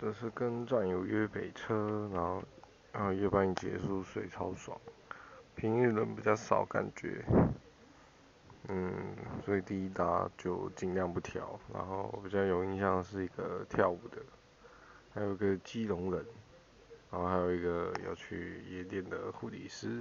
这是跟战友约北车然后然后夜班结束睡超爽平日人比较少感觉。嗯所以第一搭就尽量不跳然后比较有印象是一个跳舞的还有个基隆人然后还有一个要去夜店的护理师